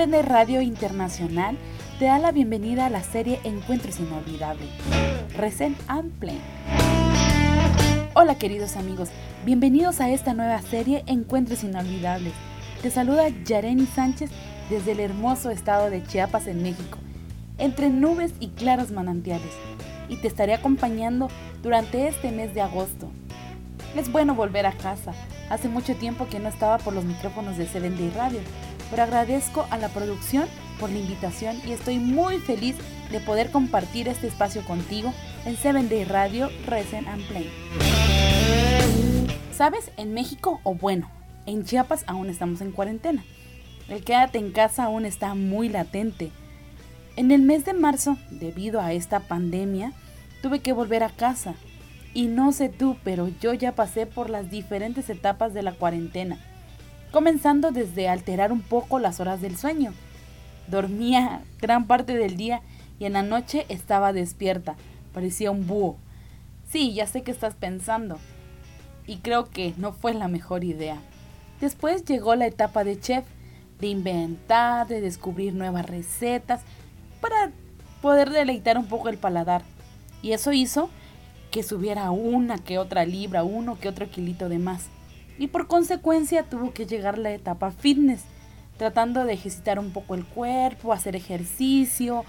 CBN Radio Internacional te da la bienvenida a la serie Encuentros Inolvidables, Recent and Plain. Hola queridos amigos, bienvenidos a esta nueva serie Encuentros Inolvidables. Te saluda Yareni Sánchez desde el hermoso estado de Chiapas en México, entre nubes y claros manantiales, y te estaré acompañando durante este mes de agosto. Es bueno volver a casa. Hace mucho tiempo que no estaba por los micrófonos de 7 Day Radio, pero agradezco a la producción por la invitación y estoy muy feliz de poder compartir este espacio contigo en 7 Day Radio Recent and Play. ¿Sabes? En México, o bueno, en Chiapas aún estamos en cuarentena. El quédate en casa aún está muy latente. En el mes de marzo, debido a esta pandemia, tuve que volver a casa y no sé tú, pero yo ya pasé por las diferentes etapas de la cuarentena, comenzando desde alterar un poco las horas del sueño. Dormía gran parte del día y en la noche estaba despierta, parecía un búho. Sí, ya sé que estás pensando, y creo que no fue la mejor idea. Después llegó la etapa de chef, de inventar, de descubrir nuevas recetas, para poder deleitar un poco el paladar. Y eso hizo que subiera una que otra libra, uno que otro kilito de más. Y por consecuencia tuvo que llegar la etapa fitness, tratando de ejercitar un poco el cuerpo, hacer ejercicio,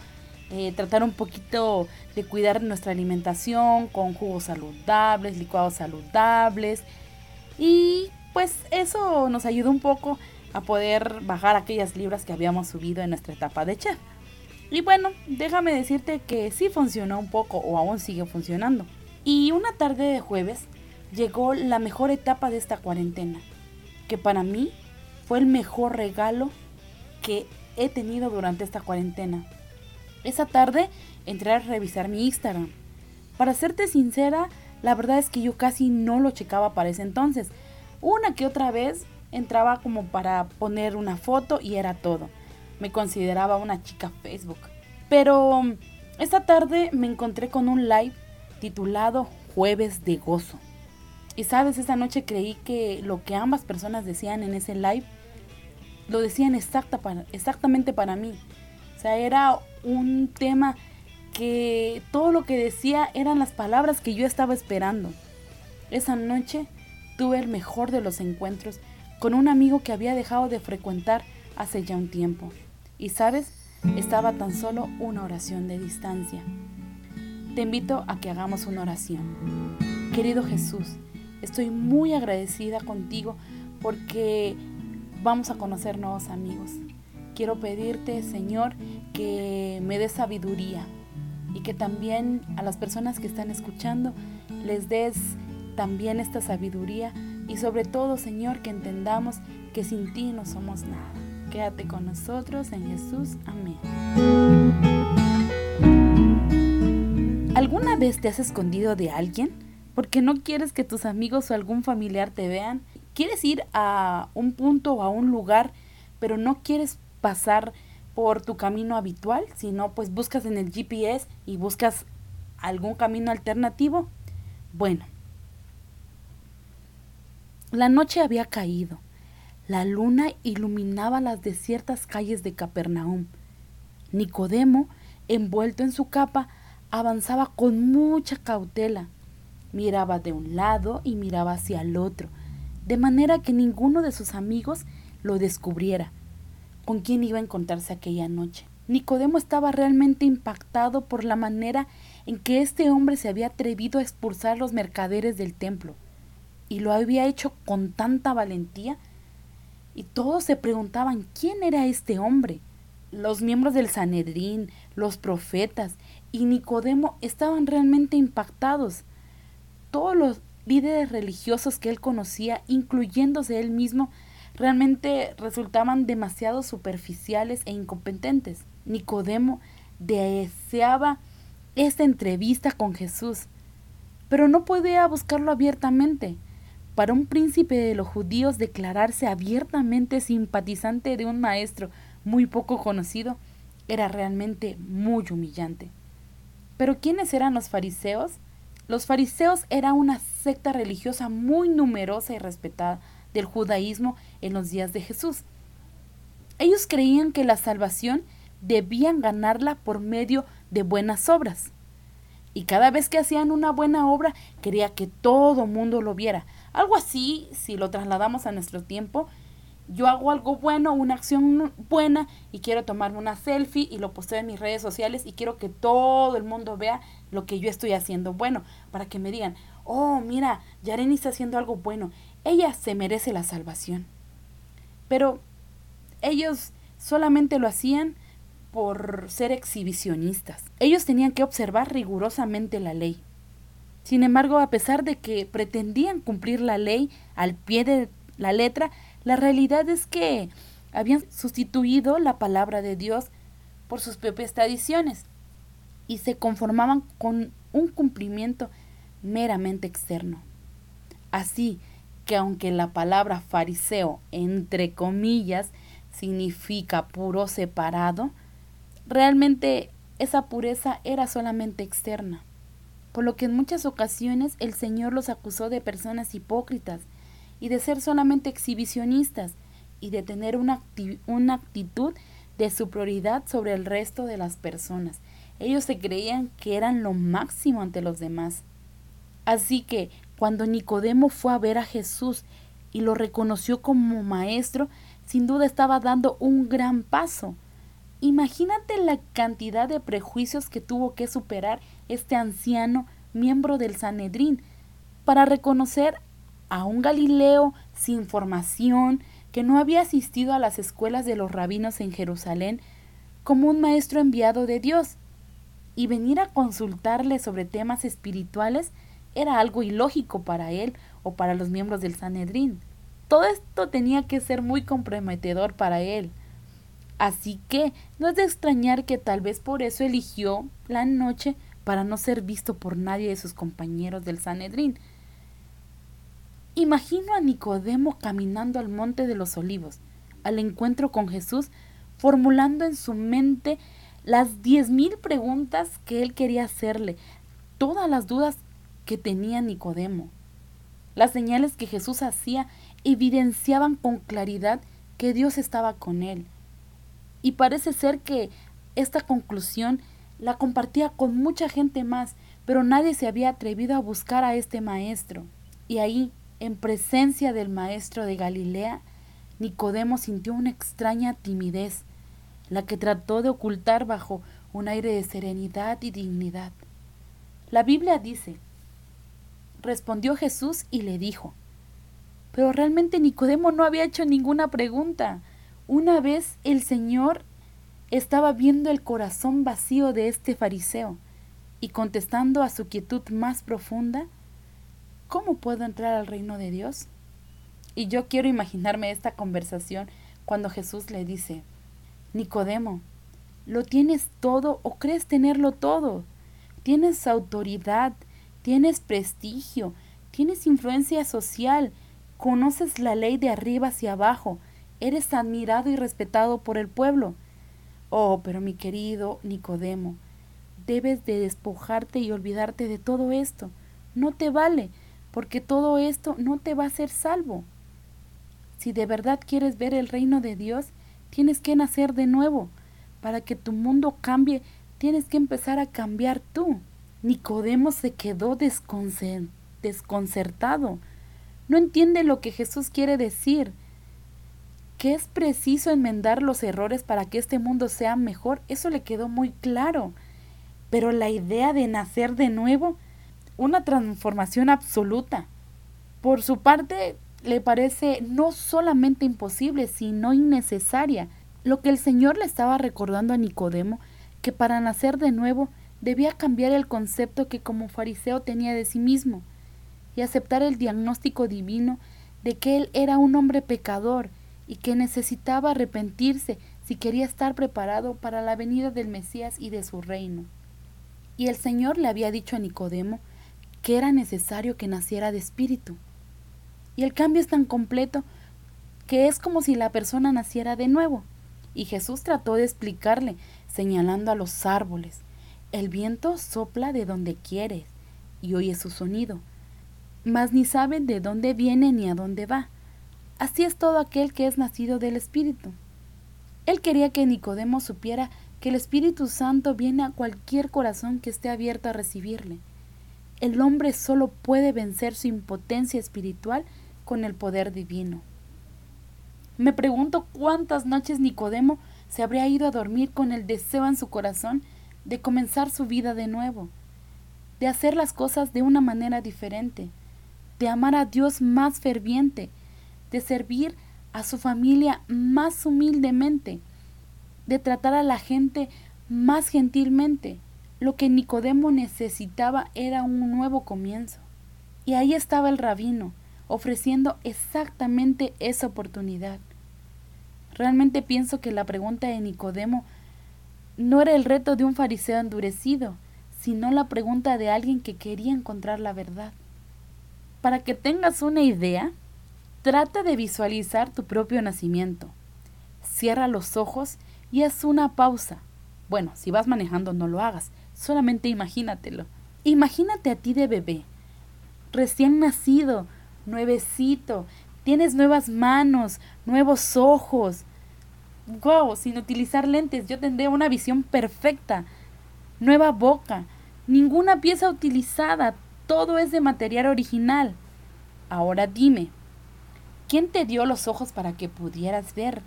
eh, tratar un poquito de cuidar nuestra alimentación con jugos saludables, licuados saludables. Y pues eso nos ayudó un poco a poder bajar aquellas libras que habíamos subido en nuestra etapa de chef. Y bueno, déjame decirte que sí funcionó un poco o aún sigue funcionando. Y una tarde de jueves llegó la mejor etapa de esta cuarentena, que para mí fue el mejor regalo que he tenido durante esta cuarentena. Esa tarde entré a revisar mi Instagram. Para serte sincera, la verdad es que yo casi no lo checaba para ese entonces. Una que otra vez entraba como para poner una foto y era todo. Me consideraba una chica Facebook. Pero esta tarde me encontré con un live titulado Jueves de Gozo. Y sabes, esa noche creí que lo que ambas personas decían en ese live lo decían exacta para, exactamente para mí. O sea, era un tema que todo lo que decía eran las palabras que yo estaba esperando. Esa noche tuve el mejor de los encuentros con un amigo que había dejado de frecuentar hace ya un tiempo. Y sabes, estaba tan solo una oración de distancia te invito a que hagamos una oración. Querido Jesús, estoy muy agradecida contigo porque vamos a conocer nuevos amigos. Quiero pedirte, Señor, que me des sabiduría y que también a las personas que están escuchando les des también esta sabiduría y sobre todo, Señor, que entendamos que sin ti no somos nada. Quédate con nosotros en Jesús. Amén. ¿Alguna vez te has escondido de alguien? Porque no quieres que tus amigos o algún familiar te vean. ¿Quieres ir a un punto o a un lugar, pero no quieres pasar por tu camino habitual, sino pues buscas en el GPS y buscas algún camino alternativo? Bueno, la noche había caído. La luna iluminaba las desiertas calles de Capernaum. Nicodemo, envuelto en su capa, avanzaba con mucha cautela. Miraba de un lado y miraba hacia el otro, de manera que ninguno de sus amigos lo descubriera. ¿Con quién iba a encontrarse aquella noche? Nicodemo estaba realmente impactado por la manera en que este hombre se había atrevido a expulsar los mercaderes del templo. Y lo había hecho con tanta valentía. Y todos se preguntaban quién era este hombre. Los miembros del Sanedrín, los profetas y Nicodemo estaban realmente impactados. Todos los líderes religiosos que él conocía, incluyéndose él mismo, realmente resultaban demasiado superficiales e incompetentes. Nicodemo deseaba esta entrevista con Jesús, pero no podía buscarlo abiertamente. Para un príncipe de los judíos declararse abiertamente simpatizante de un maestro muy poco conocido era realmente muy humillante. Pero ¿quiénes eran los fariseos? Los fariseos era una secta religiosa muy numerosa y respetada del judaísmo en los días de Jesús. Ellos creían que la salvación debían ganarla por medio de buenas obras. Y cada vez que hacían una buena obra, quería que todo mundo lo viera. Algo así, si lo trasladamos a nuestro tiempo, yo hago algo bueno, una acción buena y quiero tomarme una selfie y lo posteo en mis redes sociales y quiero que todo el mundo vea lo que yo estoy haciendo bueno, para que me digan, oh, mira, Yareni está haciendo algo bueno, ella se merece la salvación. Pero ellos solamente lo hacían por ser exhibicionistas. Ellos tenían que observar rigurosamente la ley. Sin embargo, a pesar de que pretendían cumplir la ley al pie de la letra, la realidad es que habían sustituido la palabra de Dios por sus propias tradiciones y se conformaban con un cumplimiento meramente externo. Así que aunque la palabra fariseo, entre comillas, significa puro separado, realmente esa pureza era solamente externa, por lo que en muchas ocasiones el Señor los acusó de personas hipócritas y de ser solamente exhibicionistas y de tener una, una actitud de superioridad sobre el resto de las personas. Ellos se creían que eran lo máximo ante los demás. Así que cuando Nicodemo fue a ver a Jesús y lo reconoció como maestro, sin duda estaba dando un gran paso. Imagínate la cantidad de prejuicios que tuvo que superar este anciano miembro del Sanedrín para reconocer a un Galileo sin formación, que no había asistido a las escuelas de los rabinos en Jerusalén, como un maestro enviado de Dios, y venir a consultarle sobre temas espirituales era algo ilógico para él o para los miembros del Sanedrín. Todo esto tenía que ser muy comprometedor para él. Así que no es de extrañar que tal vez por eso eligió la noche para no ser visto por nadie de sus compañeros del Sanedrín, Imagino a Nicodemo caminando al monte de los olivos, al encuentro con Jesús, formulando en su mente las diez mil preguntas que él quería hacerle, todas las dudas que tenía Nicodemo. Las señales que Jesús hacía evidenciaban con claridad que Dios estaba con él. Y parece ser que esta conclusión la compartía con mucha gente más, pero nadie se había atrevido a buscar a este maestro. Y ahí, en presencia del maestro de Galilea, Nicodemo sintió una extraña timidez, la que trató de ocultar bajo un aire de serenidad y dignidad. La Biblia dice, respondió Jesús y le dijo, pero realmente Nicodemo no había hecho ninguna pregunta. Una vez el Señor estaba viendo el corazón vacío de este fariseo y contestando a su quietud más profunda, ¿cómo puedo entrar al reino de Dios? Y yo quiero imaginarme esta conversación cuando Jesús le dice, Nicodemo, ¿lo tienes todo o crees tenerlo todo? Tienes autoridad, tienes prestigio, tienes influencia social, conoces la ley de arriba hacia abajo, eres admirado y respetado por el pueblo. Oh, pero mi querido Nicodemo, debes de despojarte y olvidarte de todo esto. No te vale, porque todo esto no te va a hacer salvo. Si de verdad quieres ver el reino de Dios, tienes que nacer de nuevo. Para que tu mundo cambie, tienes que empezar a cambiar tú. Nicodemo se quedó desconcertado. No entiende lo que Jesús quiere decir. Que es preciso enmendar los errores para que este mundo sea mejor, eso le quedó muy claro. Pero la idea de nacer de nuevo una transformación absoluta. Por su parte, le parece no solamente imposible, sino innecesaria. Lo que el Señor le estaba recordando a Nicodemo, que para nacer de nuevo debía cambiar el concepto que como fariseo tenía de sí mismo y aceptar el diagnóstico divino de que él era un hombre pecador y que necesitaba arrepentirse si quería estar preparado para la venida del Mesías y de su reino. Y el Señor le había dicho a Nicodemo que era necesario que naciera de espíritu. Y el cambio es tan completo que es como si la persona naciera de nuevo. Y Jesús trató de explicarle, señalando a los árboles. El viento sopla de donde quiere y oye su sonido, mas ni sabe de dónde viene ni a dónde va. Así es todo aquel que es nacido del Espíritu. Él quería que Nicodemo supiera que el Espíritu Santo viene a cualquier corazón que esté abierto a recibirle. El hombre solo puede vencer su impotencia espiritual con el poder divino. Me pregunto cuántas noches Nicodemo se habría ido a dormir con el deseo en su corazón de comenzar su vida de nuevo, de hacer las cosas de una manera diferente, de amar a Dios más ferviente, de servir a su familia más humildemente, de tratar a la gente más gentilmente. Lo que Nicodemo necesitaba era un nuevo comienzo. Y ahí estaba el rabino, ofreciendo exactamente esa oportunidad. Realmente pienso que la pregunta de Nicodemo no era el reto de un fariseo endurecido, sino la pregunta de alguien que quería encontrar la verdad. Para que tengas una idea, trata de visualizar tu propio nacimiento. Cierra los ojos y haz una pausa. Bueno, si vas manejando no lo hagas, solamente imagínatelo. Imagínate a ti de bebé, recién nacido, nuevecito, tienes nuevas manos, nuevos ojos. Wow, sin utilizar lentes, yo tendré una visión perfecta. Nueva boca, ninguna pieza utilizada, todo es de material original. Ahora dime, ¿quién te dio los ojos para que pudieras ver?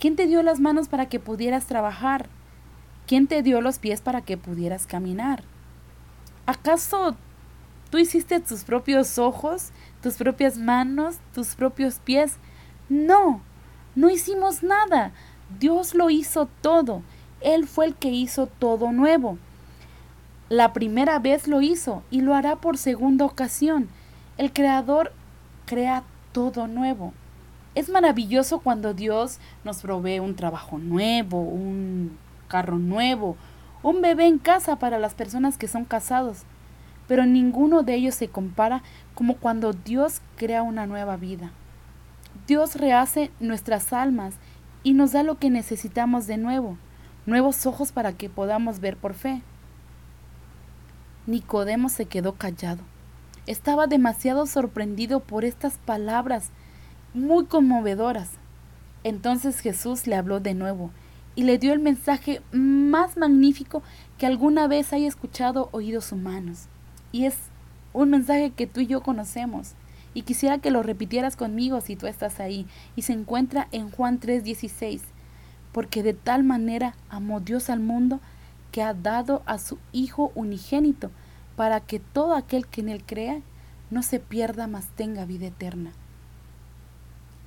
¿Quién te dio las manos para que pudieras trabajar? ¿Quién te dio los pies para que pudieras caminar? ¿Acaso tú hiciste tus propios ojos, tus propias manos, tus propios pies? No, no hicimos nada. Dios lo hizo todo. Él fue el que hizo todo nuevo. La primera vez lo hizo y lo hará por segunda ocasión. El Creador crea todo nuevo. Es maravilloso cuando Dios nos provee un trabajo nuevo, un carro nuevo, un bebé en casa para las personas que son casados, pero ninguno de ellos se compara como cuando Dios crea una nueva vida. Dios rehace nuestras almas y nos da lo que necesitamos de nuevo, nuevos ojos para que podamos ver por fe. Nicodemo se quedó callado. Estaba demasiado sorprendido por estas palabras muy conmovedoras. Entonces Jesús le habló de nuevo y le dio el mensaje más magnífico que alguna vez haya escuchado oídos humanos. Y es un mensaje que tú y yo conocemos. Y quisiera que lo repitieras conmigo si tú estás ahí. Y se encuentra en Juan 3:16. Porque de tal manera amó Dios al mundo que ha dado a su Hijo unigénito, para que todo aquel que en él crea no se pierda, mas tenga vida eterna.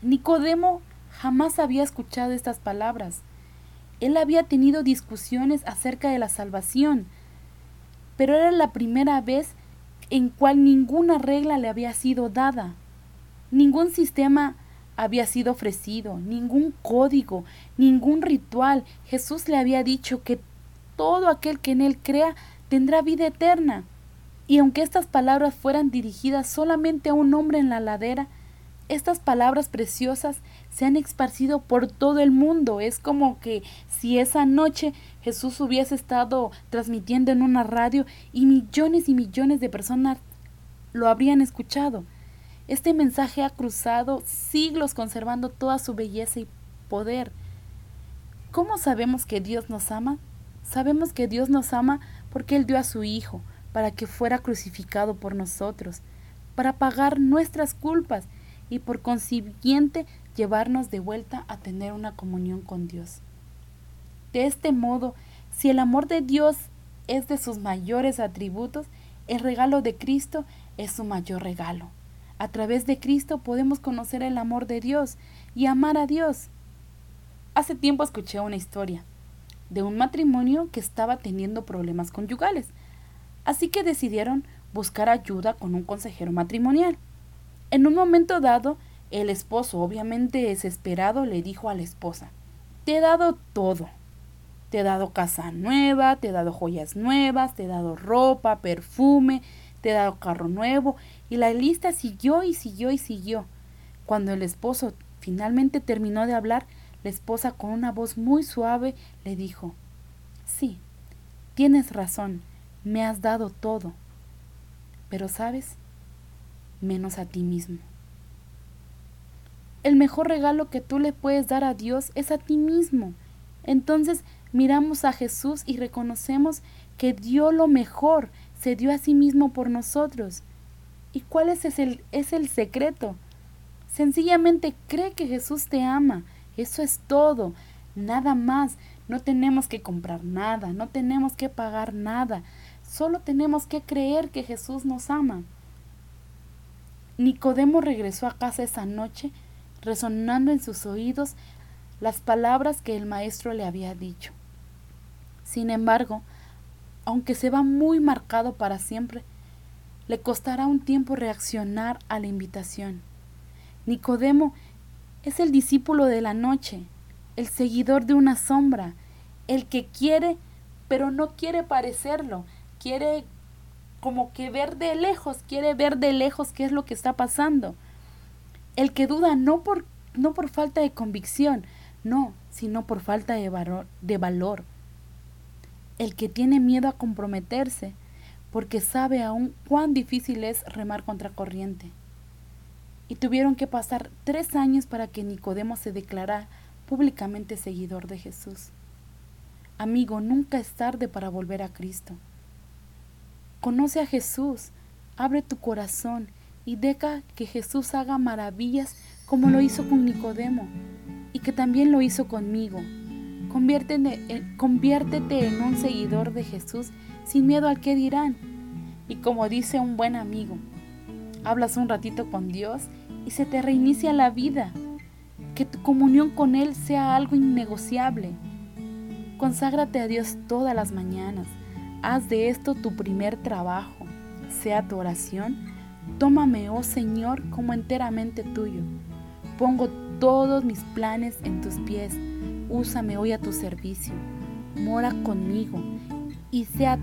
Nicodemo jamás había escuchado estas palabras. Él había tenido discusiones acerca de la salvación, pero era la primera vez en cual ninguna regla le había sido dada. Ningún sistema había sido ofrecido, ningún código, ningún ritual. Jesús le había dicho que todo aquel que en él crea tendrá vida eterna. Y aunque estas palabras fueran dirigidas solamente a un hombre en la ladera, estas palabras preciosas se han esparcido por todo el mundo. Es como que si esa noche Jesús hubiese estado transmitiendo en una radio y millones y millones de personas lo habrían escuchado. Este mensaje ha cruzado siglos conservando toda su belleza y poder. ¿Cómo sabemos que Dios nos ama? Sabemos que Dios nos ama porque Él dio a su Hijo para que fuera crucificado por nosotros, para pagar nuestras culpas y por consiguiente llevarnos de vuelta a tener una comunión con Dios. De este modo, si el amor de Dios es de sus mayores atributos, el regalo de Cristo es su mayor regalo. A través de Cristo podemos conocer el amor de Dios y amar a Dios. Hace tiempo escuché una historia de un matrimonio que estaba teniendo problemas conyugales, así que decidieron buscar ayuda con un consejero matrimonial. En un momento dado, el esposo, obviamente desesperado, le dijo a la esposa, te he dado todo. Te he dado casa nueva, te he dado joyas nuevas, te he dado ropa, perfume, te he dado carro nuevo, y la lista siguió y siguió y siguió. Cuando el esposo finalmente terminó de hablar, la esposa con una voz muy suave le dijo, Sí, tienes razón, me has dado todo. Pero sabes, menos a ti mismo. El mejor regalo que tú le puedes dar a Dios es a ti mismo. Entonces miramos a Jesús y reconocemos que dio lo mejor, se dio a sí mismo por nosotros. ¿Y cuál es el, es el secreto? Sencillamente cree que Jesús te ama. Eso es todo. Nada más. No tenemos que comprar nada, no tenemos que pagar nada. Solo tenemos que creer que Jesús nos ama. Nicodemo regresó a casa esa noche, resonando en sus oídos las palabras que el maestro le había dicho. Sin embargo, aunque se va muy marcado para siempre, le costará un tiempo reaccionar a la invitación. Nicodemo es el discípulo de la noche, el seguidor de una sombra, el que quiere, pero no quiere parecerlo, quiere como que ver de lejos, quiere ver de lejos qué es lo que está pasando. El que duda no por, no por falta de convicción, no, sino por falta de valor, de valor. El que tiene miedo a comprometerse, porque sabe aún cuán difícil es remar contra corriente. Y tuvieron que pasar tres años para que Nicodemo se declarara públicamente seguidor de Jesús. Amigo, nunca es tarde para volver a Cristo. Conoce a Jesús, abre tu corazón y deja que Jesús haga maravillas como lo hizo con Nicodemo y que también lo hizo conmigo. Conviértete, conviértete en un seguidor de Jesús sin miedo al que dirán. Y como dice un buen amigo, hablas un ratito con Dios y se te reinicia la vida. Que tu comunión con Él sea algo innegociable. Conságrate a Dios todas las mañanas. Haz de esto tu primer trabajo. Sea tu oración. Tómame, oh Señor, como enteramente tuyo. Pongo todos mis planes en tus pies. Úsame hoy a tu servicio. Mora conmigo y sea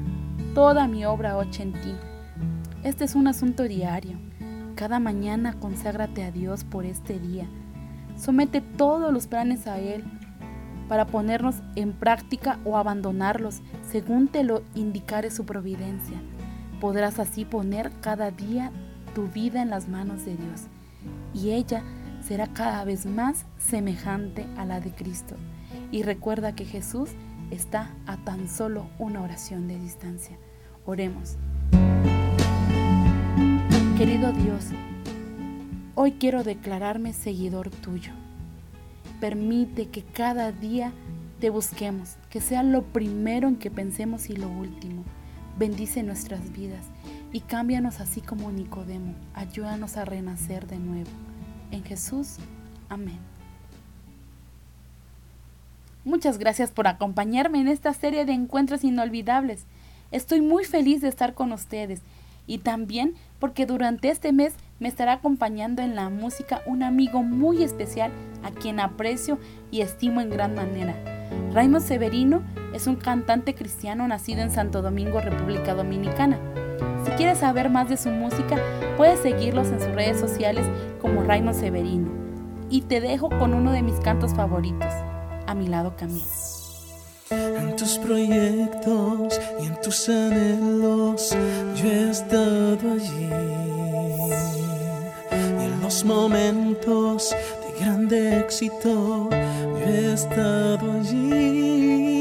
toda mi obra hecha en ti. Este es un asunto diario. Cada mañana conságrate a Dios por este día. Somete todos los planes a Él para ponernos en práctica o abandonarlos según te lo indicare su providencia. Podrás así poner cada día tu vida en las manos de Dios y ella será cada vez más semejante a la de Cristo. Y recuerda que Jesús está a tan solo una oración de distancia. Oremos. Querido Dios, hoy quiero declararme seguidor tuyo. Permite que cada día te busquemos, que sea lo primero en que pensemos y lo último. Bendice nuestras vidas y cámbianos así como Nicodemo. Ayúdanos a renacer de nuevo. En Jesús, amén. Muchas gracias por acompañarme en esta serie de encuentros inolvidables. Estoy muy feliz de estar con ustedes y también porque durante este mes me estará acompañando en la música un amigo muy especial a quien aprecio y estimo en gran manera. Raymond Severino es un cantante cristiano nacido en Santo Domingo, República Dominicana. Quieres saber más de su música, puedes seguirlos en sus redes sociales como Raymond Severino. Y te dejo con uno de mis cantos favoritos a mi lado camina. En tus proyectos y en tus anhelos yo he estado allí. Y en los momentos de grande éxito yo he estado allí.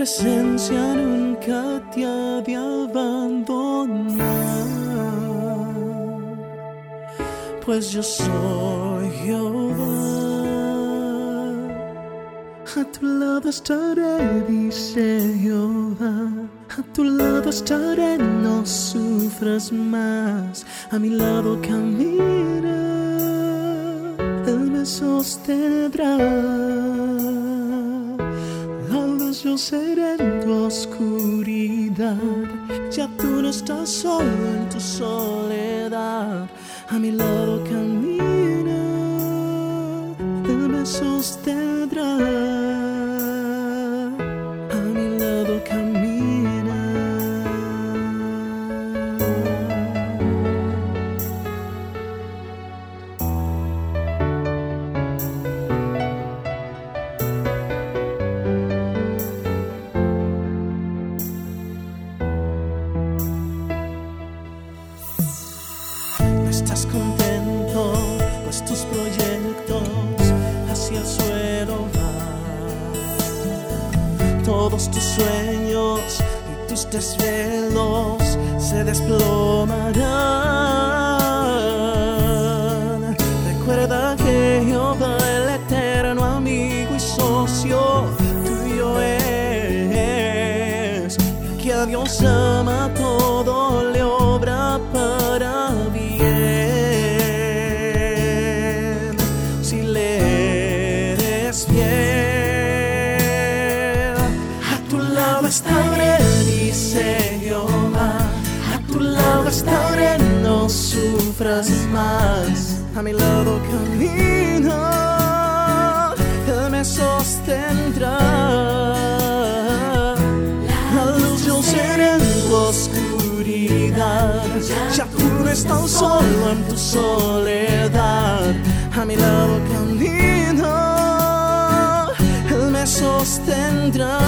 Presencia nunca te ha de abandonar, pues yo soy Jehová. A tu lado estaré, dice Jehová. A tu lado estaré, no sufras más. A mi lado camina, Él me sostendrá yo seré en tu oscuridad. Ya tú no estás solo en tu soledad. A mi lado se desplomará. seré en tu oscuridad. Ya tú no estás solo en tu soledad. A mi lado camino, Él me sostendrá.